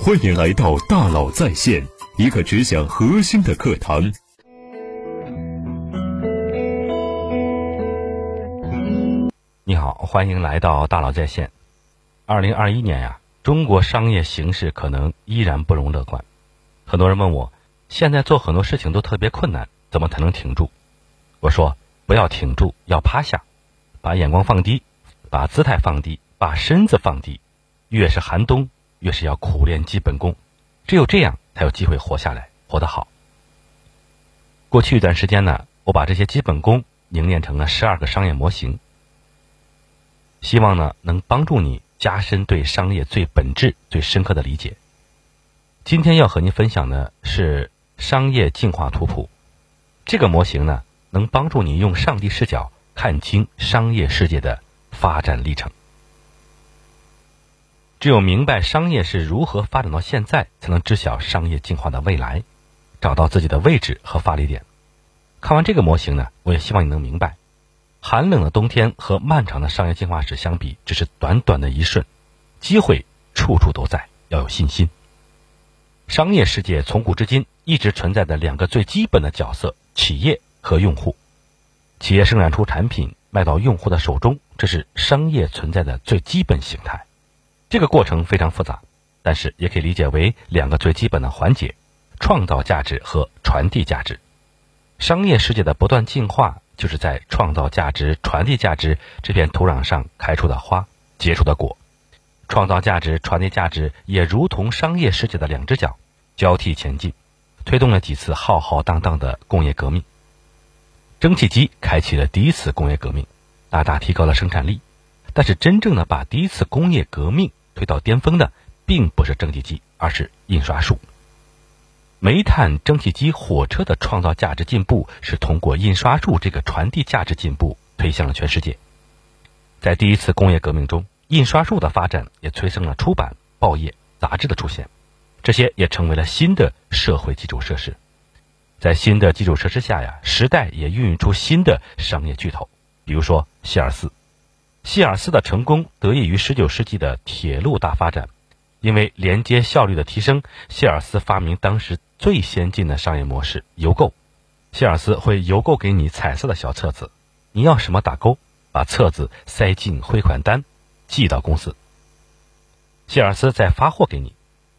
欢迎来到大佬在线，一个只讲核心的课堂。你好，欢迎来到大佬在线。二零二一年呀，中国商业形势可能依然不容乐观。很多人问我，现在做很多事情都特别困难，怎么才能挺住？我说，不要挺住，要趴下，把眼光放低，把姿态放低，把身子放低。越是寒冬，越是要苦练基本功，只有这样才有机会活下来，活得好。过去一段时间呢，我把这些基本功凝练成了十二个商业模型，希望呢能帮助你加深对商业最本质、最深刻的理解。今天要和您分享的是商业进化图谱，这个模型呢能帮助你用上帝视角看清商业世界的发展历程。只有明白商业是如何发展到现在，才能知晓商业进化的未来，找到自己的位置和发力点。看完这个模型呢，我也希望你能明白，寒冷的冬天和漫长的商业进化史相比，只是短短的一瞬，机会处处都在，要有信心。商业世界从古至今一直存在的两个最基本的角色：企业和用户。企业生产出产品，卖到用户的手中，这是商业存在的最基本形态。这个过程非常复杂，但是也可以理解为两个最基本的环节：创造价值和传递价值。商业世界的不断进化，就是在创造价值、传递价值这片土壤上开出的花、结出的果。创造价值、传递价值也如同商业世界的两只脚，交替前进，推动了几次浩浩荡荡的工业革命。蒸汽机开启了第一次工业革命，大大提高了生产力。但是，真正的把第一次工业革命推到巅峰的，并不是蒸汽机，而是印刷术。煤炭、蒸汽机、火车的创造价值进步，是通过印刷术这个传递价值进步推向了全世界。在第一次工业革命中，印刷术的发展也催生了出版、报业、杂志的出现，这些也成为了新的社会基础设施。在新的基础设施下呀，时代也孕育出新的商业巨头，比如说希尔斯。希尔斯的成功得益于19世纪的铁路大发展，因为连接效率的提升，希尔斯发明当时最先进的商业模式——邮购。希尔斯会邮购给你彩色的小册子，你要什么打勾，把册子塞进汇款单，寄到公司。希尔斯再发货给你。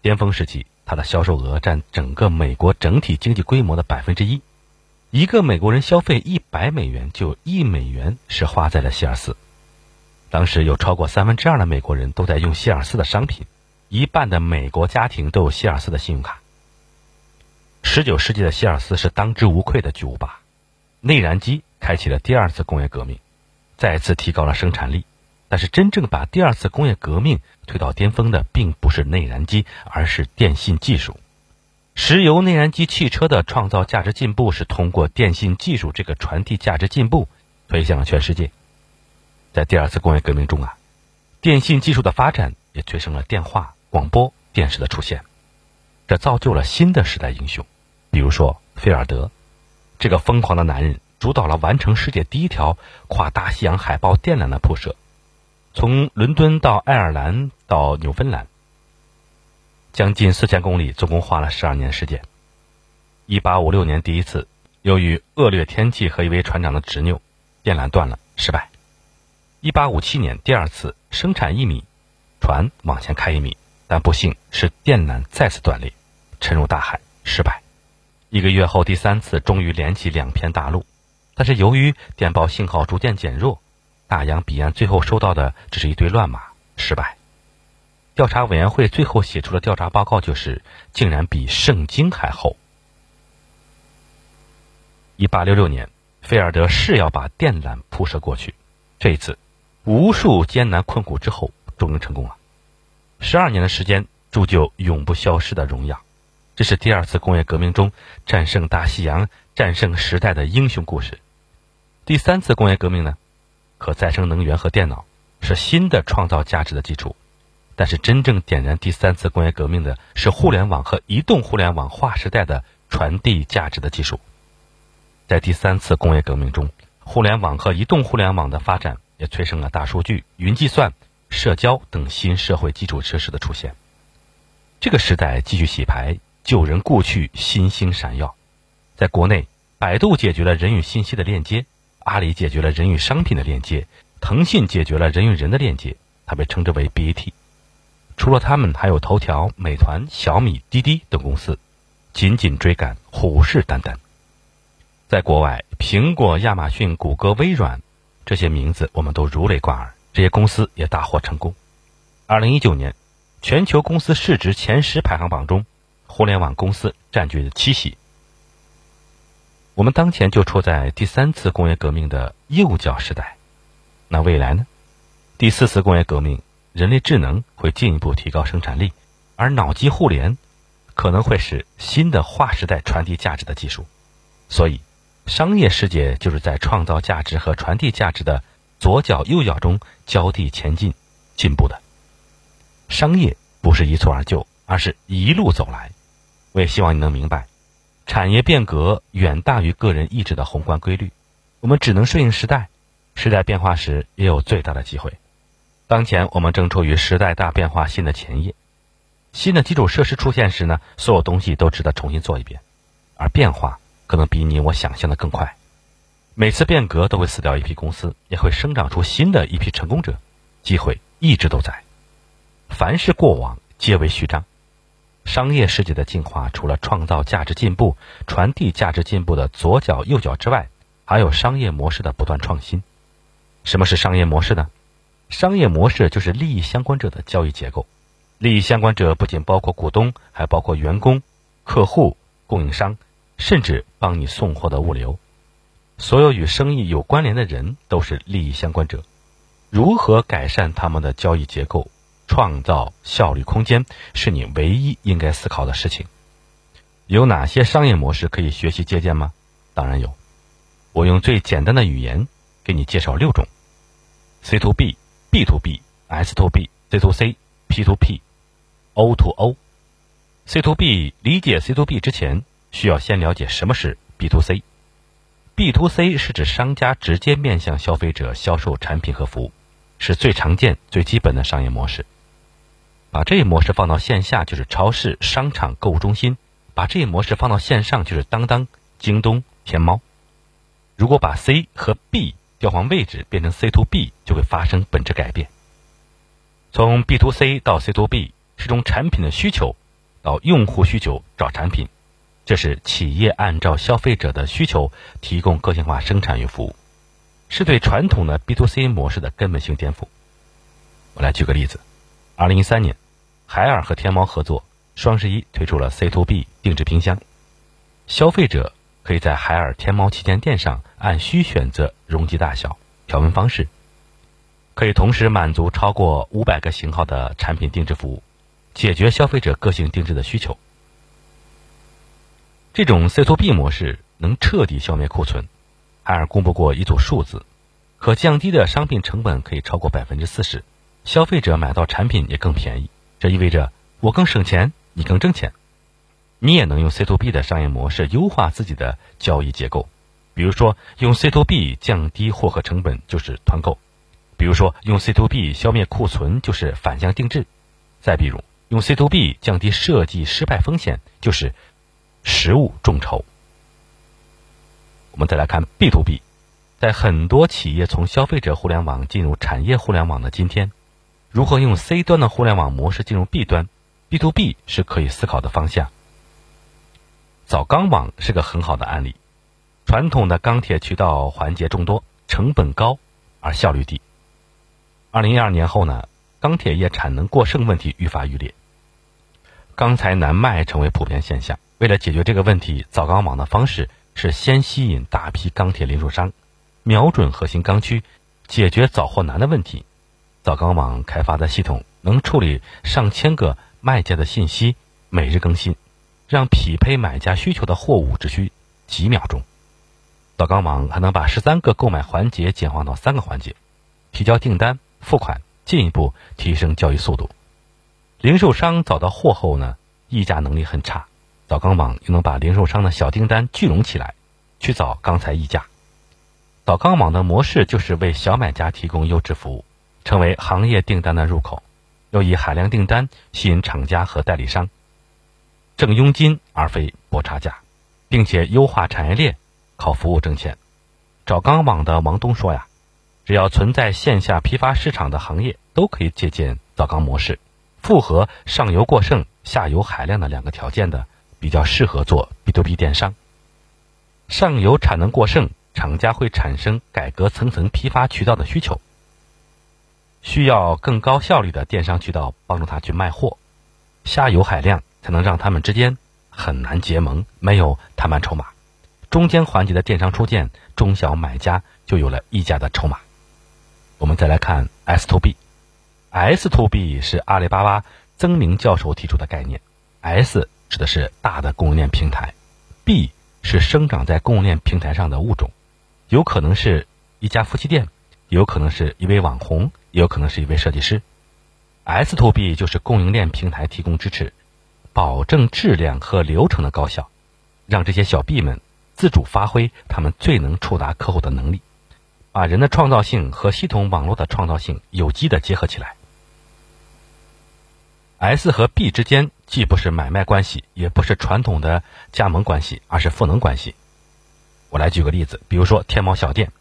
巅峰时期，它的销售额占整个美国整体经济规模的百分之一。一个美国人消费一百美元，就一美元是花在了希尔斯。当时有超过三分之二的美国人都在用希尔斯的商品，一半的美国家庭都有希尔斯的信用卡。十九世纪的希尔斯是当之无愧的巨无霸，内燃机开启了第二次工业革命，再次提高了生产力。但是真正把第二次工业革命推到巅峰的，并不是内燃机，而是电信技术。石油内燃机汽车的创造价值进步，是通过电信技术这个传递价值进步推向了全世界。在第二次工业革命中啊，电信技术的发展也催生了电话、广播电视的出现，这造就了新的时代英雄，比如说菲尔德，这个疯狂的男人主导了完成世界第一条跨大西洋海豹电缆的铺设，从伦敦到爱尔兰到纽芬兰，将近四千公里，总共花了十二年时间。一八五六年第一次，由于恶劣天气和一位船长的执拗，电缆断了，失败。一八五七年，第二次生产一米，船往前开一米，但不幸是电缆再次断裂，沉入大海，失败。一个月后，第三次终于连起两片大陆，但是由于电报信号逐渐减弱，大洋彼岸最后收到的只是一堆乱码，失败。调查委员会最后写出的调查报告就是，竟然比圣经还厚。一八六六年，菲尔德誓要把电缆铺设过去，这一次。无数艰难困苦之后，终于成功了。十二年的时间，铸就永不消失的荣耀。这是第二次工业革命中战胜大西洋、战胜时代的英雄故事。第三次工业革命呢？可再生能源和电脑是新的创造价值的基础。但是，真正点燃第三次工业革命的是互联网和移动互联网划时代的传递价值的技术。在第三次工业革命中，互联网和移动互联网的发展。也催生了大数据、云计算、社交等新社会基础设施的出现。这个时代继续洗牌，旧人故去，新星闪耀。在国内，百度解决了人与信息的链接，阿里解决了人与商品的链接，腾讯解决了人与人的链接，它被称之为 BAT。除了他们，还有头条、美团、小米、滴滴等公司，紧紧追赶，虎视眈眈。在国外，苹果、亚马逊、谷歌、微软这些名字我们都如雷贯耳，这些公司也大获成功。二零一九年，全球公司市值前十排行榜中，互联网公司占据了七席。我们当前就处在第三次工业革命的幼教时代，那未来呢？第四次工业革命。人类智能会进一步提高生产力，而脑机互联可能会是新的划时代传递价值的技术。所以，商业世界就是在创造价值和传递价值的左脚右脚中交替前进、进步的。商业不是一蹴而就，而是一路走来。我也希望你能明白，产业变革远大于个人意志的宏观规律。我们只能顺应时代，时代变化时也有最大的机会。当前我们正处于时代大变化新的前夜，新的基础设施出现时呢，所有东西都值得重新做一遍，而变化可能比你我想象的更快。每次变革都会死掉一批公司，也会生长出新的一批成功者，机会一直都在。凡是过往皆为序章。商业世界的进化，除了创造价值进步、传递价值进步的左脚右脚之外，还有商业模式的不断创新。什么是商业模式呢？商业模式就是利益相关者的交易结构，利益相关者不仅包括股东，还包括员工、客户、供应商，甚至帮你送货的物流。所有与生意有关联的人都是利益相关者。如何改善他们的交易结构，创造效率空间，是你唯一应该思考的事情。有哪些商业模式可以学习借鉴吗？当然有。我用最简单的语言给你介绍六种：C to B。B to B、S to B、C to C、P to P、O to O。C to B 理解 C to B 之前，需要先了解什么是 B to C。B to C 是指商家直接面向消费者销售产品和服务，是最常见、最基本的商业模式。把这一模式放到线下，就是超市、商场、购物中心；把这一模式放到线上，就是当当、京东、天猫。如果把 C 和 B 调换位置变成 C to B 就会发生本质改变。从 B to C 到 C to B 是从产品的需求到用户需求找产品，这是企业按照消费者的需求提供个性化生产与服务，是对传统的 B to C 模式的根本性颠覆。我来举个例子：二零一三年，海尔和天猫合作，双十一推出了 C to B 定制冰箱，消费者。可以在海尔、天猫旗舰店上按需选择容积大小、条纹方式，可以同时满足超过五百个型号的产品定制服务，解决消费者个性定制的需求。这种 C to B 模式能彻底消灭库存。海尔公布过一组数字，可降低的商品成本可以超过百分之四十，消费者买到产品也更便宜。这意味着我更省钱，你更挣钱。你也能用 C to B 的商业模式优化自己的交易结构，比如说用 C to B 降低获客成本就是团购，比如说用 C to B 消灭库存就是反向定制，再比如用 C to B 降低设计失败风险就是实物众筹。我们再来看 B to B，在很多企业从消费者互联网进入产业互联网的今天，如何用 C 端的互联网模式进入 B 端，B to B 是可以思考的方向。早钢网是个很好的案例。传统的钢铁渠道环节众多，成本高而效率低。二零一二年后呢，钢铁业产能过剩问题愈发愈烈，钢材难卖成为普遍现象。为了解决这个问题，早钢网的方式是先吸引大批钢铁零售商，瞄准核心钢区，解决早货难的问题。早钢网开发的系统能处理上千个卖家的信息，每日更新。让匹配买家需求的货物只需几秒钟，早钢网还能把十三个购买环节简化到三个环节：提交订单、付款，进一步提升交易速度。零售商找到货后呢，议价能力很差，早钢网又能把零售商的小订单聚拢起来，去找钢材议价。早钢网的模式就是为小买家提供优质服务，成为行业订单的入口。要以海量订单吸引厂家和代理商，挣佣金而非搏差价，并且优化产业链，靠服务挣钱。找钢网的王东说呀，只要存在线下批发市场的行业，都可以借鉴造钢模式，符合上游过剩、下游海量的两个条件的，比较适合做 B to B 电商。上游产能过剩，厂家会产生改革层层批发渠道的需求。需要更高效率的电商渠道帮助他去卖货，下游海量才能让他们之间很难结盟，没有谈判筹码。中间环节的电商出现，中小买家就有了议价的筹码。我们再来看 S to B，S to B 是阿里巴巴曾明教授提出的概念。S 指的是大的供应链平台，B 是生长在供应链平台上的物种，有可能是一家夫妻店，有可能是一位网红。也有可能是一位设计师。S to B 就是供应链平台提供支持，保证质量和流程的高效，让这些小 B 们自主发挥他们最能触达客户的能力，把人的创造性和系统网络的创造性有机的结合起来。S 和 B 之间既不是买卖关系，也不是传统的加盟关系，而是赋能关系。我来举个例子，比如说天猫小店。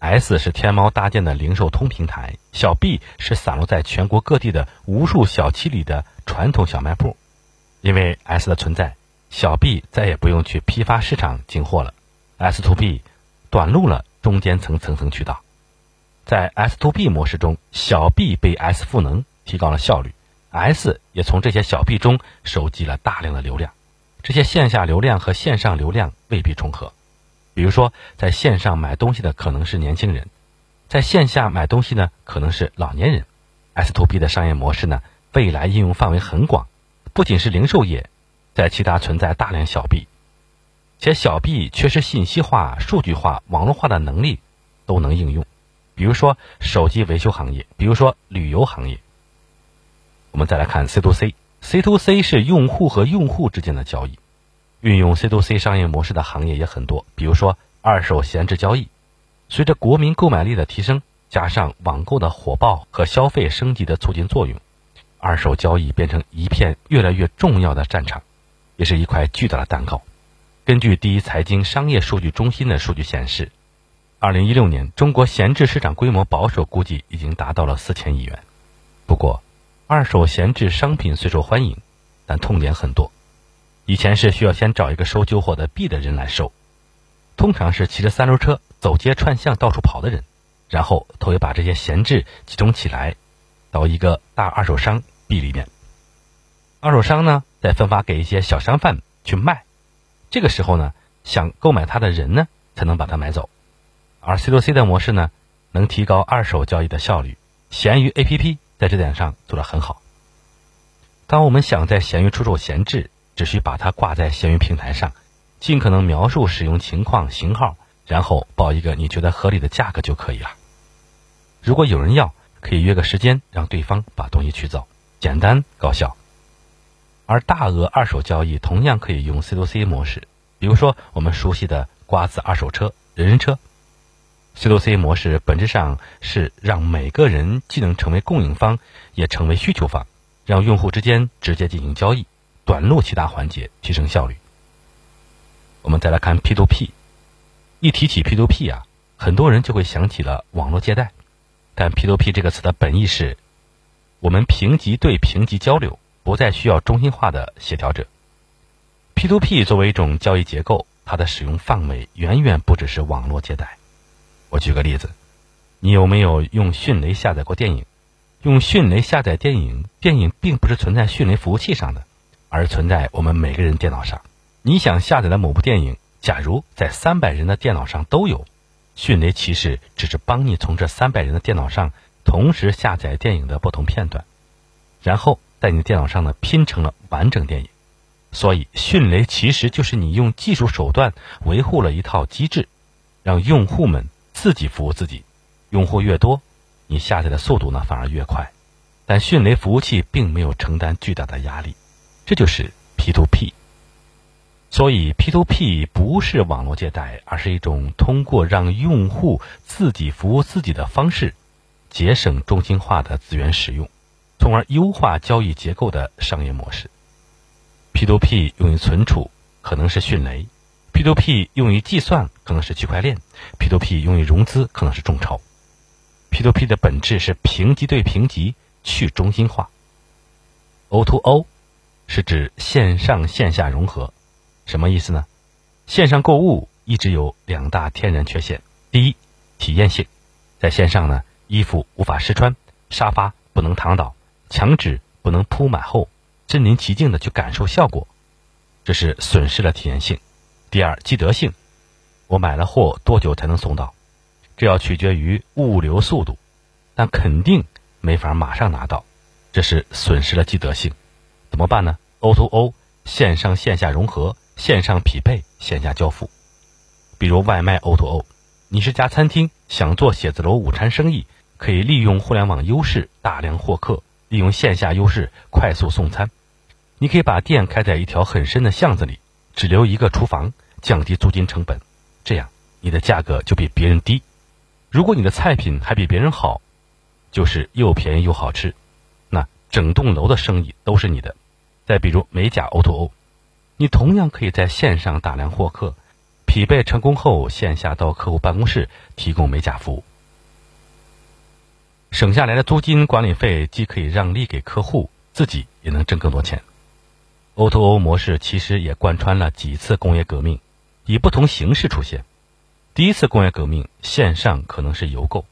S 是天猫搭建的零售通平台，小 B 是散落在全国各地的无数小区里的传统小卖部。因为 S 的存在，小 B 再也不用去批发市场进货了。S to B 短路了中间层层层渠道。在 S to B 模式中，小 B 被 S 赋能，提高了效率，S 也从这些小 B 中收集了大量的流量。这些线下流量和线上流量未必重合。比如说，在线上买东西的可能是年轻人，在线下买东西呢可能是老年人。S to B 的商业模式呢，未来应用范围很广，不仅是零售业，在其他存在大量小 B，且小 B 缺失信息化、数据化、网络化的能力，都能应用。比如说手机维修行业，比如说旅游行业。我们再来看 C to C，C to C 是用户和用户之间的交易。运用 C to C 商业模式的行业也很多，比如说二手闲置交易。随着国民购买力的提升，加上网购的火爆和消费升级的促进作用，二手交易变成一片越来越重要的战场，也是一块巨大的蛋糕。根据第一财经商业数据中心的数据显示，二零一六年中国闲置市场规模保守估计已经达到了四千亿元。不过，二手闲置商品虽受欢迎，但痛点很多。以前是需要先找一个收旧货的 B 的人来收，通常是骑着三轮车走街串巷到处跑的人，然后他会把这些闲置集中起来，到一个大二手商 B 里面，二手商呢再分发给一些小商贩去卖，这个时候呢想购买它的人呢才能把它买走，而 C to C 的模式呢能提高二手交易的效率，闲鱼 APP 在这点上做得很好。当我们想在闲鱼出售闲置，只需把它挂在闲鱼平台上，尽可能描述使用情况、型号，然后报一个你觉得合理的价格就可以了。如果有人要，可以约个时间让对方把东西取走，简单高效。而大额二手交易同样可以用 C to C 模式，比如说我们熟悉的瓜子二手车、人人车。C to C 模式本质上是让每个人既能成为供应方，也成为需求方，让用户之间直接进行交易。短路其他环节提升效率。我们再来看 P to P，一提起 P to P 啊，很多人就会想起了网络借贷。但 P to P 这个词的本意是，我们平级对平级交流，不再需要中心化的协调者。P to P 作为一种交易结构，它的使用范围远远不只是网络借贷。我举个例子，你有没有用迅雷下载过电影？用迅雷下载电影，电影并不是存在迅雷服务器上的。而存在我们每个人电脑上。你想下载的某部电影，假如在三百人的电脑上都有，迅雷骑士只是帮你从这三百人的电脑上同时下载电影的不同片段，然后在你的电脑上呢拼成了完整电影。所以，迅雷其实就是你用技术手段维护了一套机制，让用户们自己服务自己。用户越多，你下载的速度呢反而越快。但迅雷服务器并没有承担巨大的压力。这就是 P to P，所以 P to P 不是网络借贷，而是一种通过让用户自己服务自己的方式，节省中心化的资源使用，从而优化交易结构的商业模式。P2P 用于存储，可能是迅雷；P2P 用于计算，可能是区块链；P2P 用于融资，可能是众筹。P2P 的本质是评级对评级，去中心化。O2O 是指线上线下融合，什么意思呢？线上购物一直有两大天然缺陷：第一，体验性，在线上呢，衣服无法试穿，沙发不能躺倒，墙纸不能铺满后。身临其境的去感受效果，这是损失了体验性。第二，积德性，我买了货多久才能送到？这要取决于物流速度，但肯定没法马上拿到，这是损失了积德性。怎么办呢？O2O，O 线上线下融合，线上匹配，线下交付。比如外卖 O2O，你是家餐厅，想做写字楼午餐生意，可以利用互联网优势大量获客，利用线下优势快速送餐。你可以把店开在一条很深的巷子里，只留一个厨房，降低租金成本，这样你的价格就比别人低。如果你的菜品还比别人好，就是又便宜又好吃，那整栋楼的生意都是你的。再比如美甲 O2O，你同样可以在线上大量获客，匹配成功后线下到客户办公室提供美甲服务，省下来的租金管理费既可以让利给客户，自己也能挣更多钱。O2O 模式其实也贯穿了几次工业革命，以不同形式出现。第一次工业革命，线上可能是邮购；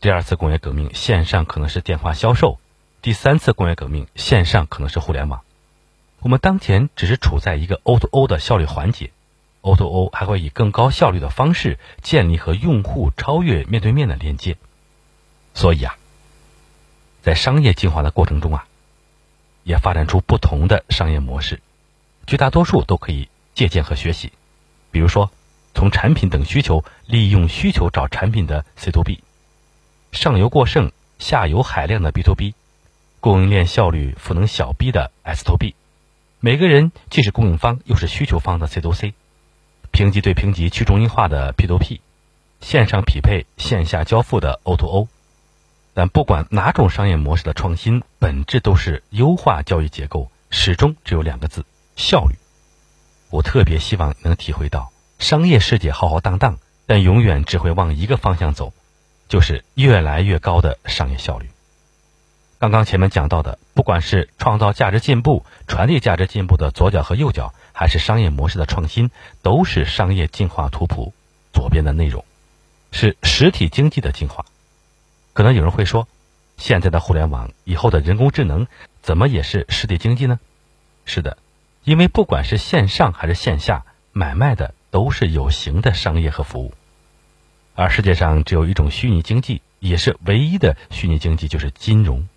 第二次工业革命，线上可能是电话销售；第三次工业革命，线上可能是互联网。我们当前只是处在一个 O2O O 的效率环节，O2O 还会以更高效率的方式建立和用户超越面对面的连接。所以啊，在商业进化的过程中啊。也发展出不同的商业模式，绝大多数都可以借鉴和学习。比如说，从产品等需求利用需求找产品的 C to B，上游过剩、下游海量的 B to B，供应链效率赋能小 B 的 S to B，每个人既是供应方又是需求方的 C to C，评级对评级去中心化的 P to P，线上匹配线下交付的 O to O。但不管哪种商业模式的创新，本质都是优化交易结构，始终只有两个字：效率。我特别希望能体会到，商业世界浩浩荡荡，但永远只会往一个方向走，就是越来越高的商业效率。刚刚前面讲到的，不管是创造价值进步、传递价值进步的左脚和右脚，还是商业模式的创新，都是商业进化图谱左边的内容，是实体经济的进化。可能有人会说，现在的互联网，以后的人工智能，怎么也是实体经济呢？是的，因为不管是线上还是线下，买卖的都是有形的商业和服务。而世界上只有一种虚拟经济，也是唯一的虚拟经济，就是金融。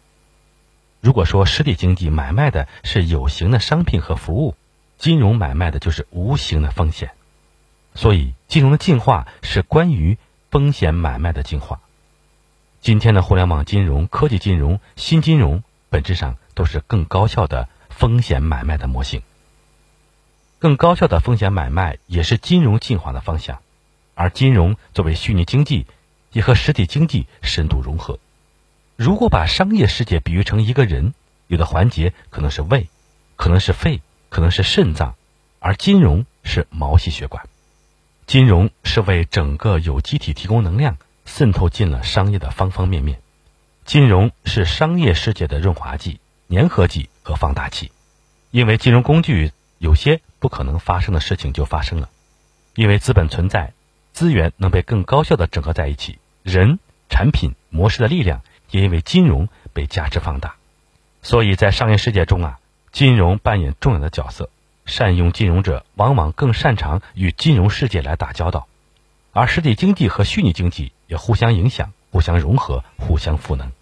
如果说实体经济买卖的是有形的商品和服务，金融买卖的就是无形的风险。所以，金融的进化是关于风险买卖的进化。今天的互联网金融、科技金融、新金融，本质上都是更高效的风险买卖的模型。更高效的风险买卖也是金融进化的方向，而金融作为虚拟经济，也和实体经济深度融合。如果把商业世界比喻成一个人，有的环节可能是胃，可能是肺，可能是肾脏，而金融是毛细血管。金融是为整个有机体提供能量。渗透进了商业的方方面面，金融是商业世界的润滑剂、粘合剂和放大器。因为金融工具有些不可能发生的事情就发生了，因为资本存在，资源能被更高效的整合在一起，人、产品、模式的力量也因为金融被价值放大。所以在商业世界中啊，金融扮演重要的角色。善用金融者往往更擅长与金融世界来打交道，而实体经济和虚拟经济。也互相影响、互相融合、互相赋能。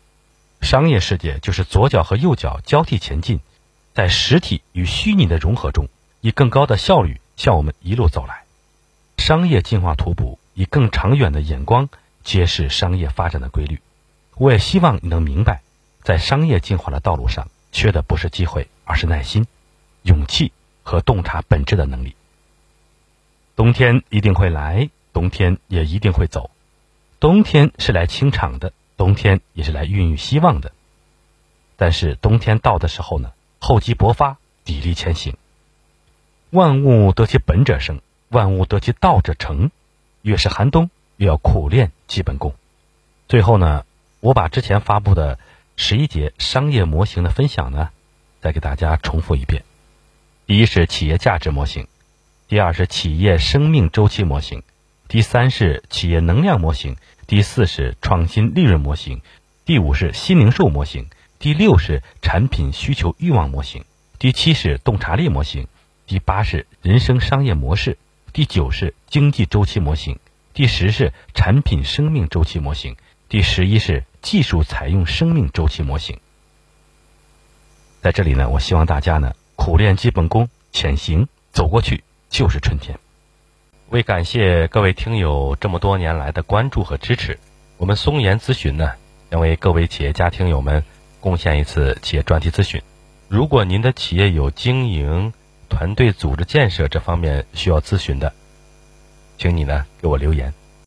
商业世界就是左脚和右脚交替前进，在实体与虚拟的融合中，以更高的效率向我们一路走来。商业进化图谱以更长远的眼光揭示商业发展的规律。我也希望你能明白，在商业进化的道路上，缺的不是机会，而是耐心、勇气和洞察本质的能力。冬天一定会来，冬天也一定会走。冬天是来清场的，冬天也是来孕育希望的。但是冬天到的时候呢，厚积薄发，砥砺前行。万物得其本者生，万物得其道者成。越是寒冬，越要苦练基本功。最后呢，我把之前发布的十一节商业模型的分享呢，再给大家重复一遍。第一是企业价值模型，第二是企业生命周期模型，第三是企业能量模型，第四是创新利润模型，第五是新零售模型，第六是产品需求欲望模型，第七是洞察力模型，第八是人生商业模式，第九是经济周期模型，第十是产品生命周期模型，第十一是技术采用生命周期模型。在这里呢，我希望大家呢。苦练基本功，潜行走过去就是春天。为感谢各位听友这么多年来的关注和支持，我们松岩咨询呢将为各位企业家听友们贡献一次企业专题咨询。如果您的企业有经营、团队组织建设这方面需要咨询的，请你呢给我留言。